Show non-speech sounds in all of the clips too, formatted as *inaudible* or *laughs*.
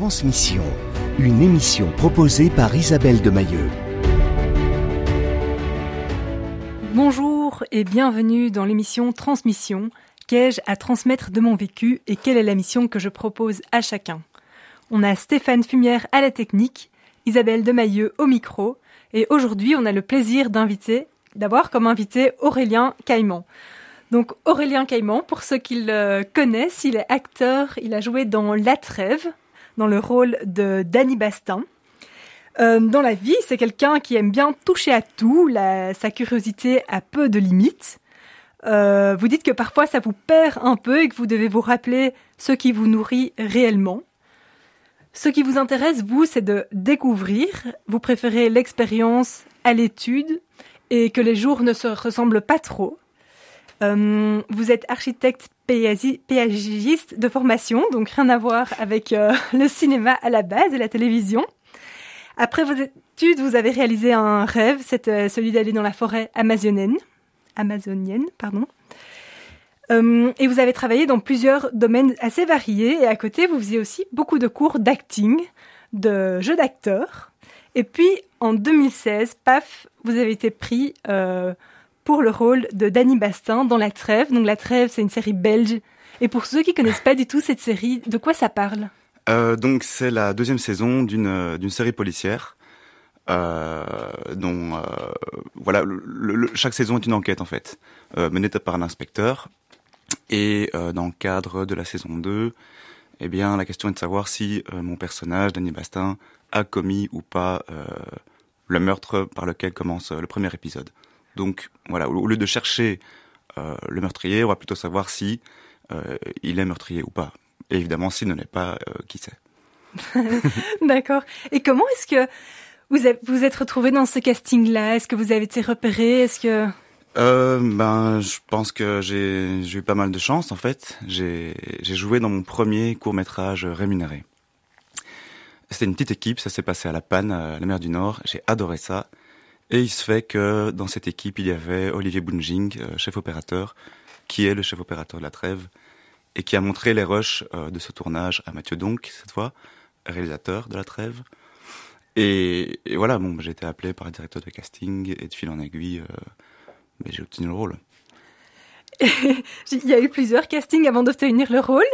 Transmission, une émission proposée par Isabelle de. Bonjour et bienvenue dans l'émission Transmission. Qu'ai-je à transmettre de mon vécu et quelle est la mission que je propose à chacun? On a Stéphane Fumière à la technique, Isabelle de Mailleux au micro et aujourd'hui on a le plaisir d'inviter, d'avoir comme invité Aurélien Caïman. Donc Aurélien Caïman, pour ceux qui le connaissent, il est acteur, il a joué dans La Trêve, dans le rôle de Danny Bastin. Euh, dans la vie, c'est quelqu'un qui aime bien toucher à tout, sa curiosité a peu de limites. Euh, vous dites que parfois ça vous perd un peu et que vous devez vous rappeler ce qui vous nourrit réellement. Ce qui vous intéresse, vous, c'est de découvrir. Vous préférez l'expérience à l'étude et que les jours ne se ressemblent pas trop. Euh, vous êtes architecte péagiste de formation, donc rien à voir avec euh, *laughs* le cinéma à la base et la télévision. Après vos études, vous avez réalisé un rêve, c'est euh, celui d'aller dans la forêt amazonienne, amazonienne, pardon. et vous avez travaillé dans plusieurs domaines assez variés. Et à côté, vous faisiez aussi beaucoup de cours d'acting, de jeux d'acteurs. Et puis, en 2016, paf, vous avez été pris pour le rôle de Danny Bastin dans La Trêve. Donc La Trêve, c'est une série belge. Et pour ceux qui connaissent pas du tout cette série, de quoi ça parle? Euh, Donc c'est la deuxième saison d'une euh, série policière. Euh, dont voilà, chaque saison est une enquête en fait, menée par un inspecteur. Et dans le cadre de la saison 2, eh bien la question est de savoir si mon personnage, Danny Bastin, a commis ou pas le meurtre par lequel commence le premier épisode. Donc voilà, au lieu de chercher euh, le meurtrier, on va plutôt savoir si euh, il est meurtrier ou pas. Et évidemment, s'il ne l'est pas, euh, qui sait. *laughs* D'accord. Et comment est-ce que vous vous êtes retrouvé dans ce casting-là? Est-ce que vous avez été repéré Est-ce que euh, ben, je pense que j'ai eu pas mal de chance en fait. J'ai joué dans mon premier court métrage rémunéré. C'était une petite équipe, ça s'est passé à La Panne, à la mer du Nord. J'ai adoré ça. Et il se fait que dans cette équipe, il y avait Olivier Bunjing, euh, chef opérateur, qui est le chef opérateur de la trêve, et qui a montré les rushs euh, de ce tournage à Mathieu Donc, cette fois, réalisateur de la trêve. Et, voilà, bon, j'ai été appelé par le directeur de casting, et de fil en aiguille, euh, mais j'ai obtenu le rôle. *laughs* il y a eu plusieurs castings avant d'obtenir le rôle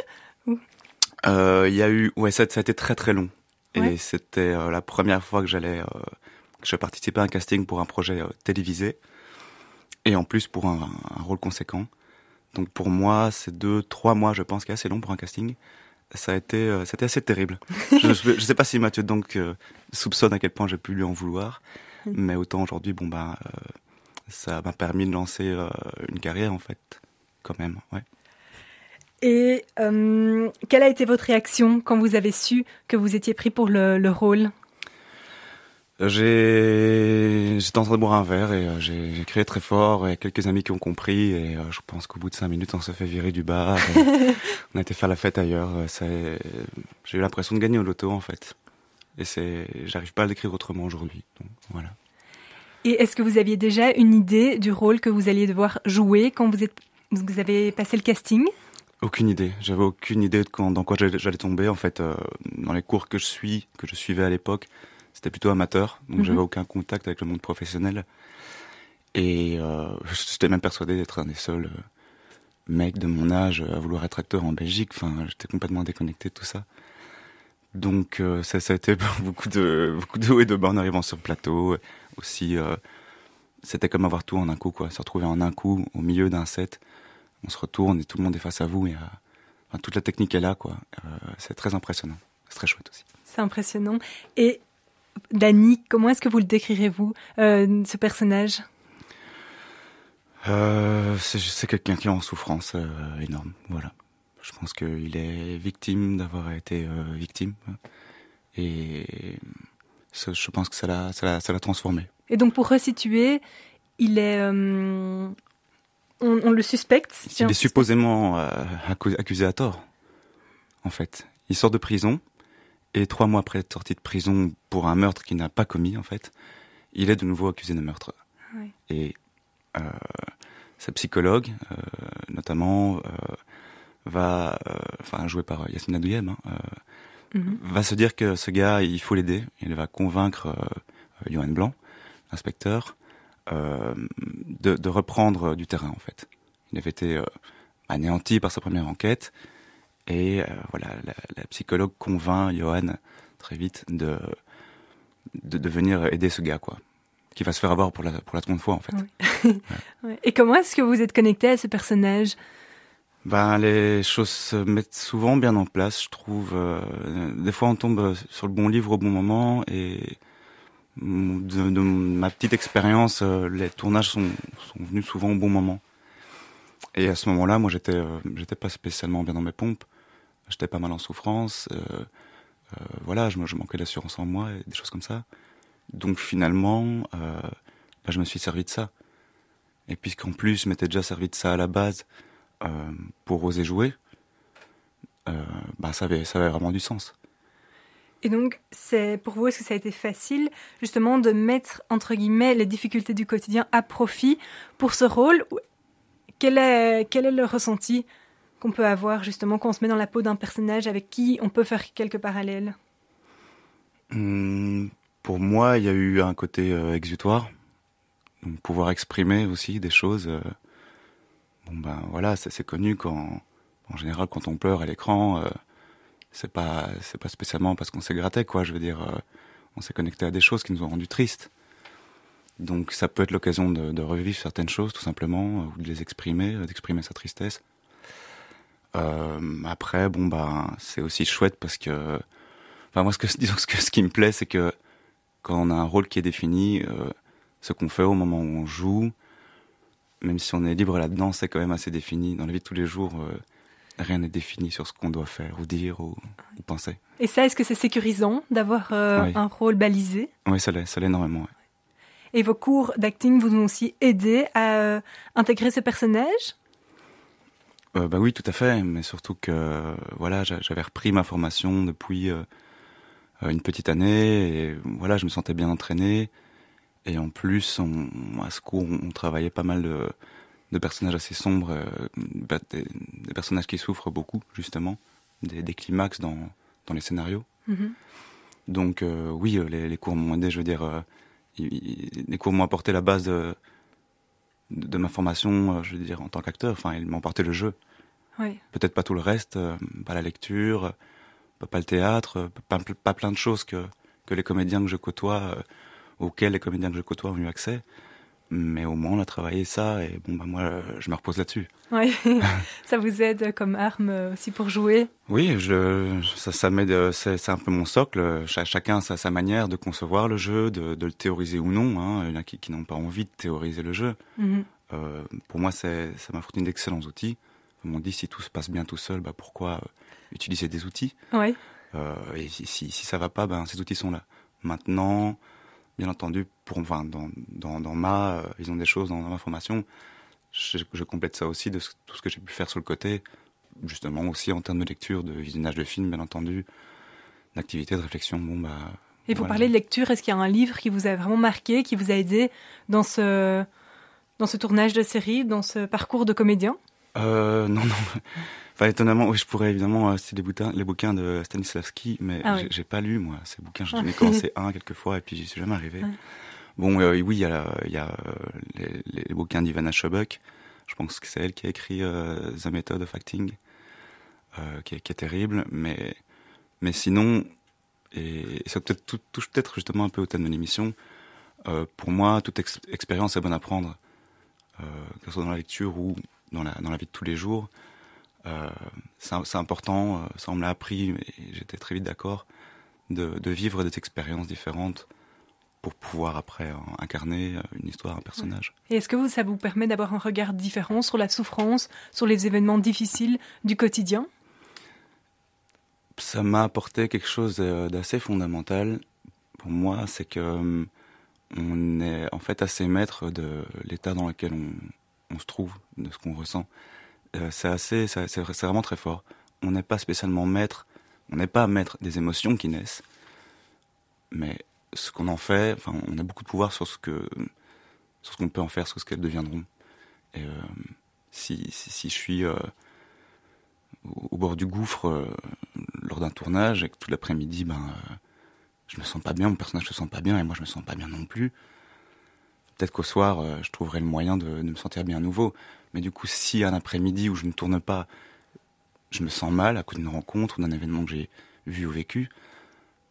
Il y a eu, ouais, ça, ça, a été très très long. Et c'était la première fois que j'allais je participais à un casting pour un projet euh, télévisé et en plus pour un, rôle conséquent. Donc pour moi, c'est deux, trois mois, je pense, qui est assez long pour un casting. Ça a été, euh, c'était assez terrible. *laughs* je, ne sais pas si Mathieu donc euh, soupçonne à quel point j'ai pu lui en vouloir, mm. mais autant aujourd'hui, bon ben, ça m'a permis de lancer une carrière en fait, quand même, ouais. Et quelle a été votre réaction quand vous avez su que vous étiez pris pour le rôle? J'étais en train de boire un verre et euh, j'ai crié très fort et quelques amis qui ont compris et euh, je pense qu'au bout de cinq minutes on s'est fait virer du bar. *laughs* on a été faire la fête ailleurs. Euh, j'ai eu l'impression de gagner au loto en fait. Et c'est, j'arrive pas à l'écrire autrement aujourd'hui. Donc voilà. Et est-ce que vous aviez déjà une idée du rôle que vous alliez devoir jouer quand vous êtes, vous avez passé le casting? Aucune idée. J'avais aucune idée de quand, dans quoi j'allais tomber. En fait, dans les cours que je suis, que je suivais à l'époque, c'était plutôt amateur, donc j'avais mhm. aucun contact avec le monde professionnel. Et euh, j'étais même persuadé d'être un des seuls euh, mecs de mon âge à vouloir être acteur en Belgique. Enfin, j'étais complètement déconnecté de tout ça. Donc euh, ça, ça a été *laughs* beaucoup de beaucoup de hauts et de bas en arrivant sur le plateau. Aussi, c'était comme avoir tout en un coup, quoi. Se retrouver en un coup au milieu d'un set, on se retourne et tout le monde est face à vous et enfin, toute la technique est là, quoi. c'est très impressionnant. C'est très chouette aussi. C'est impressionnant. Et Danny, comment est-ce que vous le décrirez-vous, euh, ce personnage? Euh, C'est quelqu'un qui est en souffrance euh, énorme, voilà. Je pense qu'il est victime d'avoir été victime. Et je pense que ça l'a transformé. Et donc pour resituer, il est... On, le suspecte Il est supposément accusé à tort, en fait. Il sort de prison, et trois mois après être sorti de prison pour un meurtre qu'il n'a pas commis, en fait, il est de nouveau accusé de meurtre. Et euh, sa psychologue, euh, notamment, euh, va, euh, enfin, jouée par Yasmina Douyem, hein, Mhm. va se dire que ce gars, il faut l'aider. Il va convaincre Johan Blanc, l'inspecteur, euh, de, de, reprendre du terrain en fait. Il avait été anéanti par sa première enquête et euh, voilà, la, la, psychologue convainc Johan très vite de, de, de venir aider ce gars quoi qui va se faire avoir pour la, pour la seconde fois en fait. Oui. *laughs* ouais. Et comment est-ce que vous êtes connecté à ce personnage? Ben, les choses se mettent souvent bien en place, je trouve. Euh, des fois, on tombe sur le bon livre au bon moment et de, de ma petite expérience, euh, les tournages sont, sont, venus souvent au bon moment. Et à ce moment-là, moi, j'étais, j'étais pas spécialement bien dans mes pompes. J'étais pas mal en souffrance. Euh, euh, voilà, je, je manquais d'assurance en moi et des choses comme ça. Donc finalement, euh, bah, je me suis servi de ça. Et puisqu'en plus, je m'étais déjà servi de ça à la base pour oser jouer, euh, bah, ça, avait, ça avait vraiment du sens. Et donc, c'est pour vous, est-ce que ça a été facile justement de mettre entre guillemets les difficultés du quotidien à profit pour ce rôle? Quel est, quel est le ressenti qu'on peut avoir justement quand on se met dans la peau d'un personnage avec qui on peut faire quelques parallèles? Mmh, Pour moi, il y a eu un côté euh, exutoire, donc pouvoir exprimer aussi des choses. Euh, bon ben voilà, c'est connu quand, en général, quand on pleure à l'écran. Euh, c'est pas c'est pas spécialement parce qu'on s'est gratté quoi je veux dire euh, on s'est connecté à des choses qui nous ont rendu tristes donc ça peut être l'occasion de, de, revivre certaines choses tout simplement ou de les exprimer d'exprimer sa tristesse après bon bah c'est aussi chouette parce que enfin moi ce que *laughs* disons ce que ce qui me plaît c'est que quand on a un rôle qui est défini euh, ce qu'on fait au moment où on joue même si on est libre là-dedans c'est quand même assez défini dans la vie de tous les jours euh, rien n'est défini sur ce qu'on doit faire ou dire ou, ou penser. Et ça, est-ce que c'est sécurisant d'avoir euh, oui. un rôle balisé? Oui, ça l'est, ça l'est énormément. Et vos cours d'acting vous ont aussi aidé à euh, intégrer ce personnage? Euh, Bah oui, tout à fait. Mais surtout que voilà, j'avais repris ma formation depuis euh, une petite année et voilà, je me sentais bien entraîné. Et en plus, on, à ce cours, on travaillait pas mal de de personnages assez sombres, euh, des, des, personnages qui souffrent beaucoup, justement, des, des climax dans, dans les scénarios. Mm -hmm. Donc euh, oui, les, les cours m'ont aidé, je veux dire, euh, les cours m'ont apporté la base de, de, de, ma formation, je veux dire, en tant qu'acteur, enfin, ils m'ont apporté le jeu. Oui. Peut-être pas tout le reste, pas la lecture, pas le théâtre, pas, pas plein de choses que, que les comédiens que je côtoie, auxquels les comédiens que je côtoie ont eu accès mais au moins on a travaillé ça et bon bah moi je me repose là-dessus. Oui, *laughs* ça vous aide comme arme aussi pour jouer? Oui, je, ça, ça m'aide, c'est un peu mon socle. Ch chacun a sa manière de concevoir le jeu, de, de le théoriser ou non. Hein. Il y en a qui, qui n'ont pas envie de théoriser le jeu. Mm -hmm. euh, pour moi, ça m'a fourni d'excellents outils. Ils m'ont dit si tout se passe bien tout seul, bah pourquoi utiliser des outils? Oui. Euh, et si, si, si ça va pas, ben ces outils sont là. Maintenant bien entendu, pour, enfin, dans, dans, dans ma, euh, ils ont des choses dans, dans ma formation. Je, je, complète ça aussi de ce, tout ce que j'ai pu faire sur le côté, justement aussi en termes de lecture, de visionnage de films, bien entendu, d'activité, de réflexion. Bon, bah, Et voilà. parlez de lecture, est-ce qu'il y a un livre qui vous a vraiment marqué, qui vous a aidé dans ce, dans ce tournage de série, dans ce parcours de comédien? Euh, Non, non. Enfin, étonnamment, oui, je pourrais évidemment euh, citer les bouquins, les bouquins de Stanislavski, mais ah, oui. j'ai pas lu, moi, ces bouquins. J'en ai commencé un quelques fois et puis j'y suis jamais arrivé. Ouais. Bon, euh, oui, il y a, y a les, les, bouquins d'Ivana Chobuk. Je pense que c'est elle qui a écrit euh, The Method of Acting, euh, qui, est, qui est terrible. Mais, mais sinon, et, et ça peut touche peut-être justement un peu au thème de l'émission, euh, pour moi, toute ex expérience est bonne à prendre, euh, que ce soit dans la lecture ou dans la, dans la vie de tous les jours. Euh, c'est important, euh, ça on me l'a appris, et j'étais très vite d'accord, de, de, vivre des expériences différentes pour pouvoir après euh, incarner une histoire, un personnage. Et est-ce que vous, ça vous permet d'avoir un regard différent sur la souffrance, sur les événements difficiles du quotidien? Ça m'a apporté quelque chose d'assez fondamental pour moi, c'est que on est en fait assez maître de l'état dans lequel on, on se trouve, de ce qu'on ressent euh, c'est assez, c'est vraiment très fort. On n'est pas spécialement maître, on n'est pas maître des émotions qui naissent, mais ce qu'on en fait, enfin, on a beaucoup de pouvoir sur ce que, sur ce qu'on peut en faire, sur ce qu'elles deviendront. Et euh, si, si, si, je suis, euh, au, bord du gouffre lors d'un tournage et que tout l'après-midi, ben, je me sens pas bien, mon personnage se sent pas bien et moi je me sens pas bien non plus. Peut-être qu'au soir, je trouverai le moyen de, de, me sentir bien à nouveau. Mais du coup, si un après-midi où je ne tourne pas, je me sens mal à cause d'une rencontre ou d'un événement que j'ai vu ou vécu,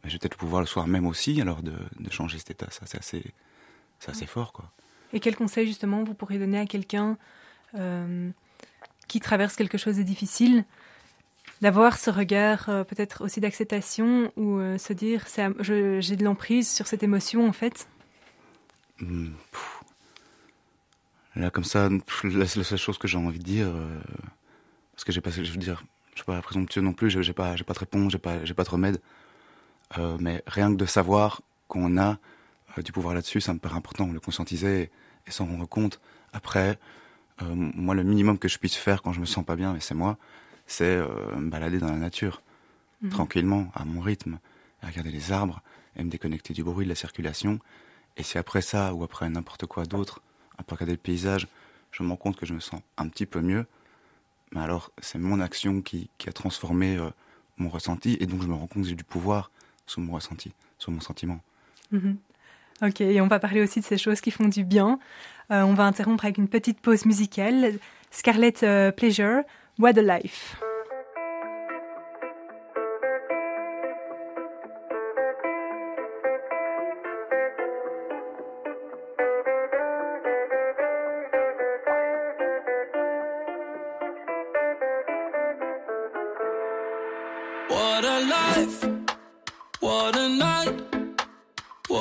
ben, j'ai peut-être le pouvoir le soir même aussi alors de, de changer cet état. Ça, c'est assez, c'est assez fort, quoi. Et quel conseil justement vous pourriez donner à quelqu'un euh, qui traverse quelque chose de difficile d'avoir ce regard euh, peut-être aussi d'acceptation ou euh, se dire j'ai de l'emprise sur cette émotion en fait? Là comme ça, la, seule chose que j'ai envie de dire, parce que j'ai pas, je veux dire, je suis pas présomptueux non plus, j'ai pas, j'ai pas de réponse, j'ai pas, j'ai pas de remède, mais rien que de savoir qu'on a du pouvoir là-dessus, ça me paraît important, le conscientiser et, s'en rendre compte. Après, euh, moi, le minimum que je puisse faire quand je me sens pas bien, et c'est moi, c'est euh, me balader dans la nature, mhm. tranquillement, à mon rythme, et regarder les arbres, et me déconnecter du bruit de la circulation. Et si après ça, ou après n'importe quoi d'autre, après regarder le paysage, je me rends compte que je me sens un petit peu mieux, mais alors c'est mon action qui, a transformé euh, mon ressenti, et donc je me rends compte que j'ai du pouvoir sur mon ressenti, sur mon sentiment. Mhm. Ok, et on va parler aussi de ces choses qui font du bien. Euh, on va interrompre avec une petite pause musicale. Scarlett euh, Pleasure, What a Life.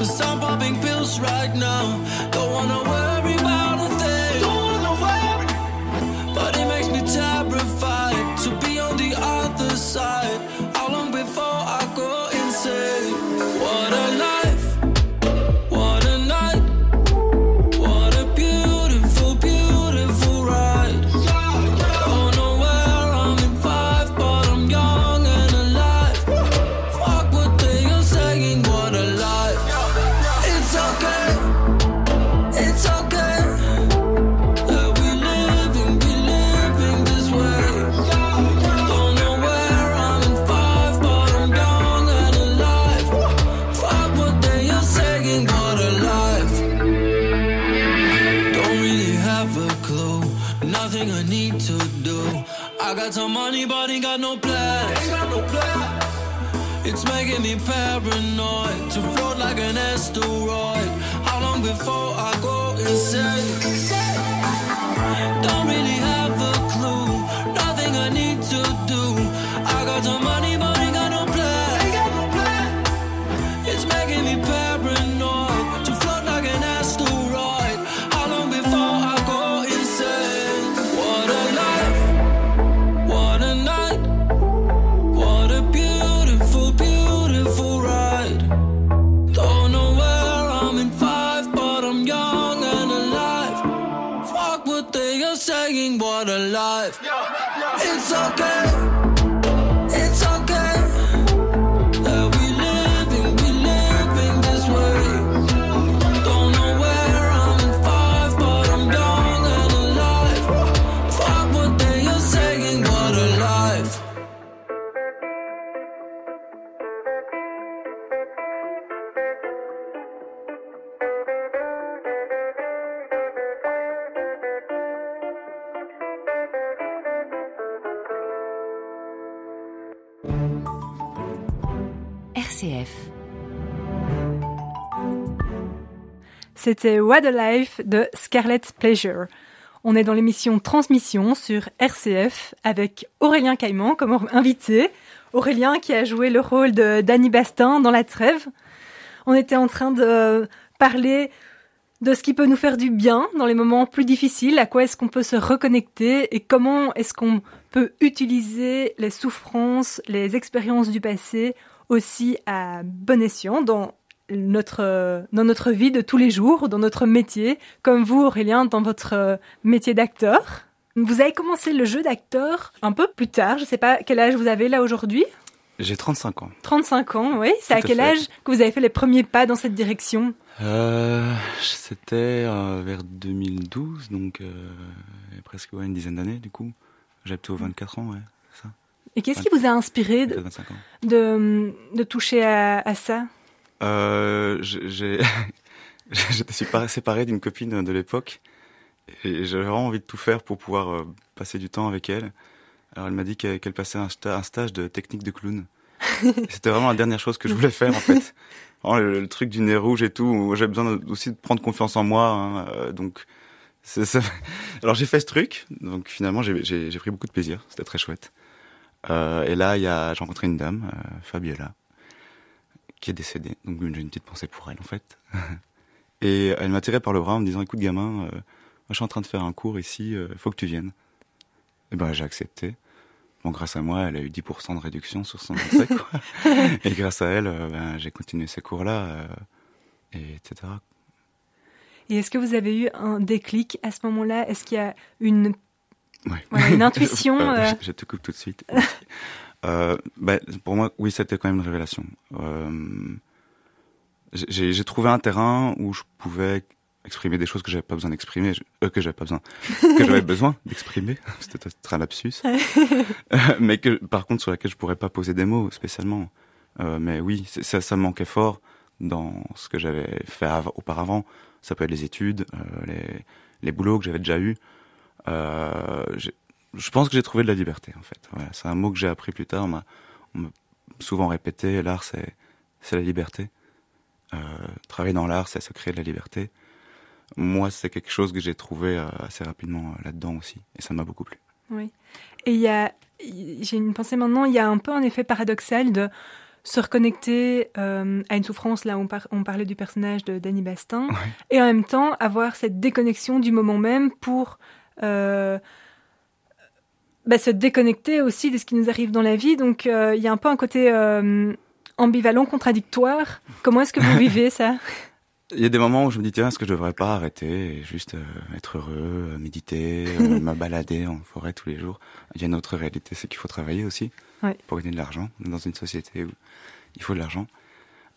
Cause I'm popping pills right now. Don't wanna worry about a thing. Don't wanna worry. But it makes me terrified to be on the other side. How long before I go insane? What It's making me paranoid to float like an asteroid. C'était What a Life de Scarlett Pleasure. On est dans l'émission Transmission sur RCF avec Aurélien Caïman comme invité. Aurélien qui a joué le rôle de Danny Bastin dans La Trêve. On était en train de parler de ce qui peut nous faire du bien dans les moments plus difficiles, à quoi est-ce qu'on peut se reconnecter et comment est-ce qu'on peut utiliser les souffrances, les expériences du passé aussi à bon escient notre, dans notre vie de tous les jours, dans notre métier, comme vous Aurélien, dans votre métier d'acteur. Vous avez commencé le jeu d'acteur un peu plus tard, je ne sais pas quel âge vous avez là aujourd'hui J'ai 35 ans. 35 ans, oui. C'est à quel âge que vous avez fait les premiers pas dans cette direction? Euh, C'était euh, vers 2012, donc euh, presque une dizaine d'années du coup. J'avais plutôt 24 ans, ouais. Ça. Et qu'est-ce qui vous a inspiré de, de, de, toucher à, à ça? *laughs* J'étais séparé d'une copine de l'époque et j'avais vraiment envie de tout faire pour pouvoir passer du temps avec elle. Alors elle m'a dit qu'elle passait un, stage de technique de clown. *laughs* C'était vraiment la dernière chose que je voulais faire en fait. le, truc du nez rouge et tout. J'ai besoin aussi de prendre confiance en moi. Hein, euh, donc, ça... *laughs* alors j'ai fait ce truc. Donc finalement, j'ai pris beaucoup de plaisir. C'était très chouette. Euh, et là, j'ai rencontré une dame, euh, Fabiola, qui est décédée. Donc j'ai une petite pensée pour elle en fait. *laughs* et elle m'a tiré par le bras en me disant "Écoute, gamin, euh, je suis en train de faire un cours ici. Il faut que tu viennes." Et ben j'ai accepté. Bon, grâce à moi, elle a eu 10% de réduction sur son entrée, quoi. *laughs* et grâce à elle, euh, ben, j'ai continué ces cours-là, euh, et etc. Et est-ce que vous avez eu un déclic à ce moment-là? Est-ce qu'il y a une, ouais. une *laughs* intuition euh... je, te coupe tout de suite. Euh, ben, pour moi, oui, c'était quand même une révélation. Euh, j'ai trouvé un terrain où je pouvais exprimer des choses que j'avais pas besoin d'exprimer, euh, que j'avais pas besoin, que j'avais *laughs* besoin d'exprimer. *laughs* C'était très lapsus. *laughs* Euh, mais que, par contre, sur laquelle je pourrais pas poser des mots spécialement. Euh, mais oui, ça, ça manquait fort dans ce que j'avais fait auparavant. Ça peut être les études, euh, les, les boulots que j'avais déjà eus. Euh, je pense que j'ai trouvé de la liberté, en fait. C'est un mot que j'ai appris plus tard. On m'a souvent répété, l'art, c'est, c'est la liberté. Euh, travailler dans l'art, c'est se créer de la liberté moi, c'est quelque chose que j'ai trouvé euh, assez rapidement euh, là-dedans aussi, et ça m'a beaucoup plu. Oui. Et il y a, j'ai une pensée maintenant, il y a un peu un effet paradoxal de se reconnecter euh, à une souffrance, là on, on, parlait du personnage de Danny Bastin, et en même temps avoir cette déconnexion du moment même pour euh, bah, se déconnecter aussi de ce qui nous arrive dans la vie. Donc euh, il y a un peu un côté ambivalent, contradictoire. Comment est-ce que vous *laughs* vivez ça? Il y a des moments où je me dis tiens est-ce que je devrais pas arrêter et juste euh, être heureux, euh, méditer, euh, *laughs* me balader en forêt tous les jours? Il y a une autre réalité, c'est qu'il faut travailler aussi pour gagner de l'argent. dans une société où il faut de l'argent.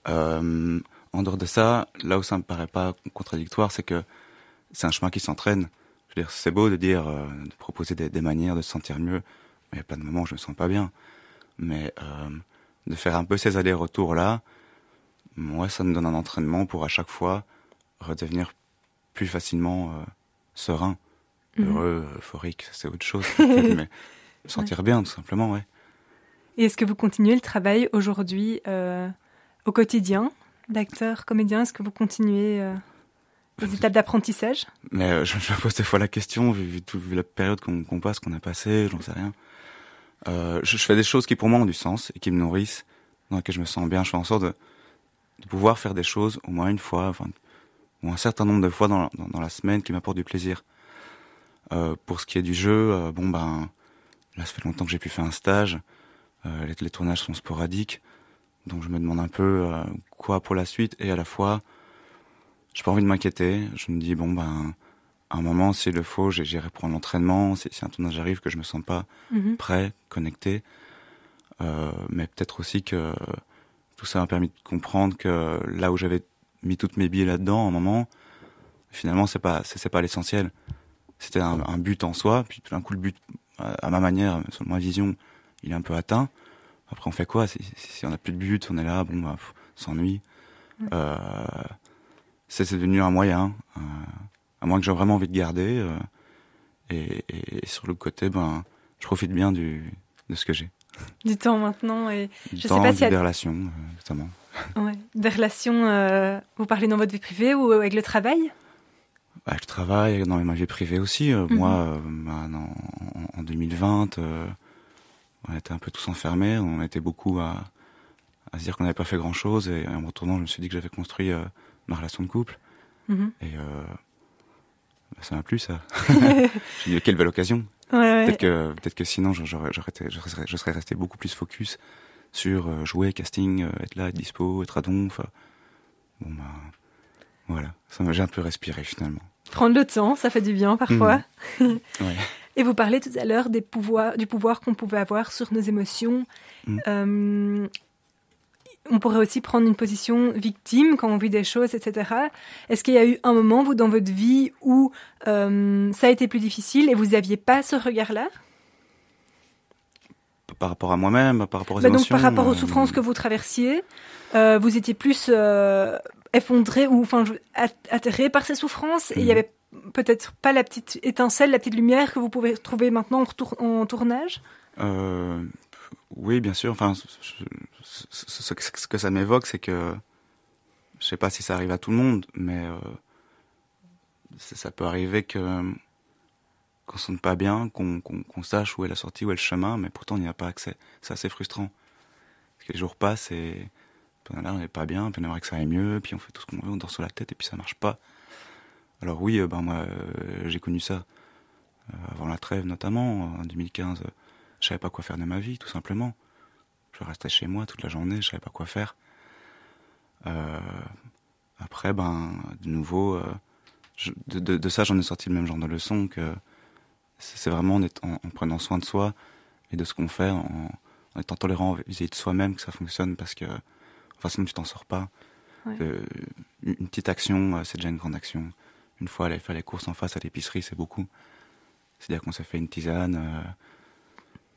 en dehors de ça, là où ça me paraît pas contradictoire, c'est que c'est un chemin qui s'entraîne. Je veux dire, c'est beau de dire, de proposer des, des, manières de se sentir mieux, mais il y a plein de moments où je me sens pas bien. Mais de faire un peu ces allers-retours là moi, ça me donne un entraînement pour à chaque fois redevenir plus facilement euh, serein, mhm. heureux, euphorique, c'est autre chose. *laughs* mais *laughs* sentir bien, tout simplement, ouais. Et est-ce que vous continuez le travail aujourd'hui euh, au quotidien d'acteur, comédien? Est-ce que vous continuez euh, les étapes d'apprentissage Mais euh, je, je, me pose des fois la question, vu, vu, vu la période qu'on qu passe, qu'on a passé, j'en sais rien. Euh, je, je, fais des choses qui pour moi ont du sens et qui me nourrissent, dans lesquelles je me sens bien. Je fais en sorte de, de pouvoir faire des choses au moins une fois, enfin, ou un certain nombre de fois dans, dans, dans la semaine qui m'apportent du plaisir. Euh, pour ce qui est du jeu, bon ben, là ça fait longtemps que j'ai pu faire un stage, les, les, tournages sont sporadiques, donc je me demande un peu quoi pour la suite, et à la fois, j'ai pas envie de m'inquiéter, je me dis bon ben, à un moment s'il le faut, j'irai prendre l'entraînement, si, si un tournage arrive que je me sens pas mm -hmm. prêt, connecté, euh, mais peut-être aussi que tout ça m'a permis de comprendre que là où j'avais mis toutes mes billes là-dedans, à un moment, finalement, c'est pas, c'est pas l'essentiel. C'était un, un, but en soi, puis tout d'un coup, le but, à, ma manière, selon ma vision, il est un peu atteint. Après, on fait quoi? Si, si, on n'a plus de but, on est là, bon, bah, s'ennuie. Euh, c'est devenu un moyen, euh, à moins que j'ai vraiment envie de garder. Euh, et, et, et, sur le côté, ben, je profite bien du, de ce que j'ai. Du temps maintenant et du je temps, sais pas si a... des relations euh, notamment. Ouais. Des relations, euh, vous parlez dans votre vie privée ou avec le travail? Avec le travail, dans ma vie privée aussi. Euh, mm -hmm. Moi, euh, bah, en, en, 2020, euh, on était un peu tous enfermés. On était beaucoup à, à se dire qu'on n'avait pas fait grand-chose. Et en retournant, je me suis dit que j'avais construit ma relation de couple. Mhm. Et euh, bah, ça m'a plu, ça. *laughs* J'ai dit, quelle belle occasion. Ouais, ouais. Peut-être que, sinon, je, serais, je serais resté beaucoup plus focus sur euh, jouer, casting, euh, être là, être dispo, être à donf. Bon, bah, voilà. Ça J'ai un peu respiré, finalement. Prendre le temps, ça fait du bien parfois. Mhm. *laughs* Ouais. Et vous parlez tout à l'heure des pouvoirs, du pouvoir qu'on pouvait avoir sur nos émotions. Euh, on pourrait aussi prendre une position victime quand on vit des choses, etc. Est-ce qu'il y a eu un moment, vous, dans votre vie, où euh, ça a été plus difficile et vous n'aviez pas ce regard-là? Par rapport à moi-même, par rapport aux Bah donc par rapport aux euh, souffrances que vous traversiez, euh, vous étiez plus effondré ou enfin atterré par ces souffrances et il y Mhm. avait peut-être pas la petite étincelle, la petite lumière que vous pouvez trouver maintenant en, tournage? Oui, bien sûr. Enfin, ce, que ça m'évoque, c'est que je sais pas si ça arrive à tout le monde, mais euh, ça peut arriver que qu'on se sente pas bien, qu'on sache où est la sortie, où est le chemin, mais pourtant on n'y a pas accès. C'est assez frustrant. Parce que les jours passent et puis est là, on n'est pas bien, puis on aimerait que ça aille mieux, puis on fait tout ce qu'on veut, on dort sur la tête et puis ça marche pas. Alors oui, euh, ben moi euh, j'ai connu ça avant la trêve notamment en 2015. Je savais pas quoi faire de ma vie, tout simplement. Je restais chez moi toute la journée, je savais pas quoi faire. Euh, après, ben, de nouveau, euh, je- de, de- de ça, j'en ai sorti le même genre de leçon que c'est vraiment en, étant- en prenant soin de soi et de ce qu'on fait, en, en étant tolérant vis-à-vis de soi-même que ça fonctionne parce que, enfin, sinon tu t'en sors pas. Ouais. Euh, une petite action, c'est déjà une grande action. Une fois aller faire les courses en face à l'épicerie, c'est beaucoup. C'est-à-dire qu'on s'est fait une tisane, euh,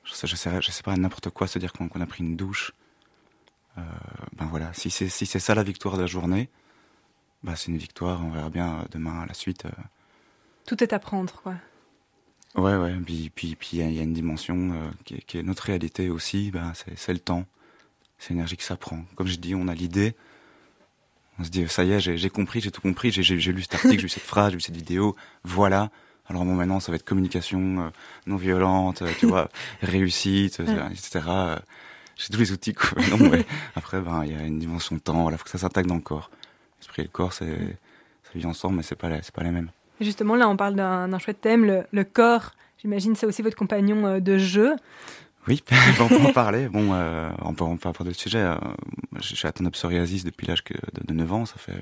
je sais, je sais, je sais pas, n'importe quoi, se dire qu'on a pris une douche. Euh, ben voilà, si c'est si ça la victoire de la journée, bah c'est une victoire, on verra bien euh, demain à la suite. euh. Tout est à prendre, quoi. Ouais, ouais, puis puis puis il y, a- il y a une dimension euh, qui, est, qui est notre réalité aussi, ben c'est le temps, c'est l'énergie que ça prend. Comme je dis, on a l'idée, on se dit ça y est, j'ai compris, j'ai tout compris, j'ai lu cet article, j'ai lu cette phrase, j'ai lu cette vidéo, voilà. Alors bon, maintenant ça va être communication euh, non violente, euh, tu *laughs* vois, réussite, euh, etc. J'ai tous les outils, quoi. Non, *laughs* après, ben il y a une dimension de temps, voilà, faut que ça s'intègre dans le corps. L'esprit et le corps, c'est ça vit ensemble, mais c'est pas c'est pas les mêmes. Justement, là, on parle d'un chouette thème, le, le corps. J'imagine c'est aussi votre compagnon euh, de jeu. Oui, *laughs* on peut en parler. Bon, euh, on peut peut aborder le sujet. euh, je suis atteint de psoriasis depuis l'âge de, de 9 ans. Ça fait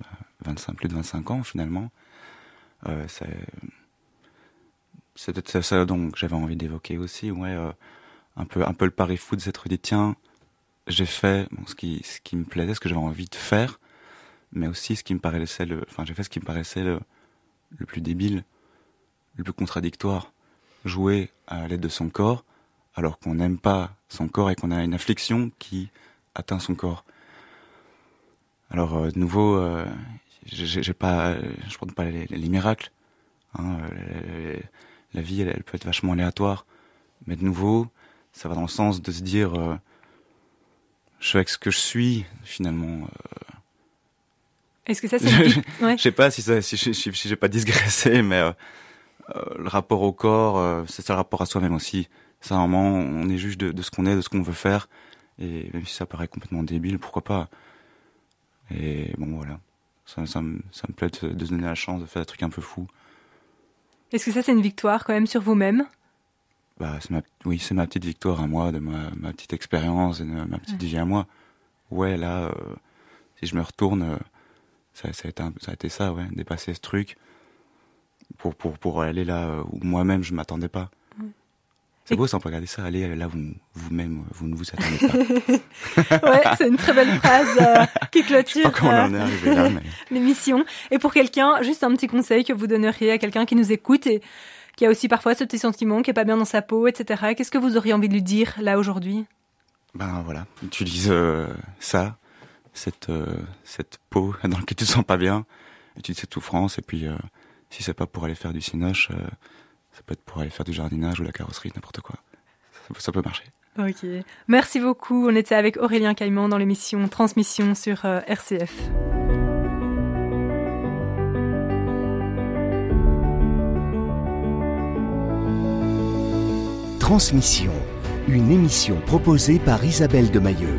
bah, 25, plus de 25 ans finalement. Euh, c'est peut-être ça, dont j'avais envie d'évoquer aussi. Ouais, euh, un peu un peu le pari fou de s'être dit tiens, j'ai fait ce qui ce qui me plaisait, ce que j'avais envie de faire, mais aussi ce qui me paraissait le, enfin j'ai fait ce qui me paraissait le le plus débile, le plus contradictoire. Jouer à l'aide de son corps alors qu'on n'aime pas son corps et qu'on a une affliction qui atteint son corps. Alors euh, de nouveau, j'ai pas, je prends pas les, les miracles. Hein, euh, la vie, elle, elle peut être vachement aléatoire, mais de nouveau, ça va dans le sens de se dire, euh, je suis avec ce que je suis finalement. euh, Est-ce que ça, c'est *laughs* vie- ouais. je sais pas si, ça, si, si, si- si j'ai pas digressé, *laughs* mais euh, le rapport au corps, c'est ça le rapport à soi-même aussi. C'est un moment, on est juge de, de ce qu'on est, de ce qu'on veut faire, et même si ça paraît complètement débile, pourquoi pas? Et bon, voilà. Ça, ça, me, ça me plaît de, se donner la chance de faire des trucs un peu fous. Est-ce que ça, c'est une victoire quand même sur vous-même? Bah, ma, oui, c'est ma petite victoire à moi, de ma, ma petite expérience et de ma petite vie à moi. Ouais, là, euh, si je me retourne, euh, ça, ça, a été un- ça a été ça, ouais, dépasser ce truc pour, pour, pour aller là euh, où moi-même je m'attendais pas. C'est beau ça, on peut regarder ça, aller là où vous-même vous ne vous attendez pas. *laughs* Ouais, c'est une très belle phrase euh, qui clôture euh, mais *laughs* l'émission. Et pour quelqu'un, juste un petit conseil que vous donneriez à quelqu'un qui nous écoute et qui a aussi parfois ce petit sentiment, qui est pas bien dans sa peau, etc. Qu'est-ce que vous auriez envie de lui dire là aujourd'hui? Ben voilà, utilise euh, ça, cette, euh, cette peau *laughs* dans laquelle tu te sens pas bien, utilise cette souffrance, et puis euh, si c'est pas pour aller faire du cinoche, euh, ça peut être pour aller faire du jardinage ou la carrosserie, n'importe quoi. Ça, peut- ça peut marcher. Ok. Merci beaucoup. On était avec Aurélien Caïman dans l'émission Transmission sur euh, RCF. Transmission, une émission proposée par Isabelle de Mailleux.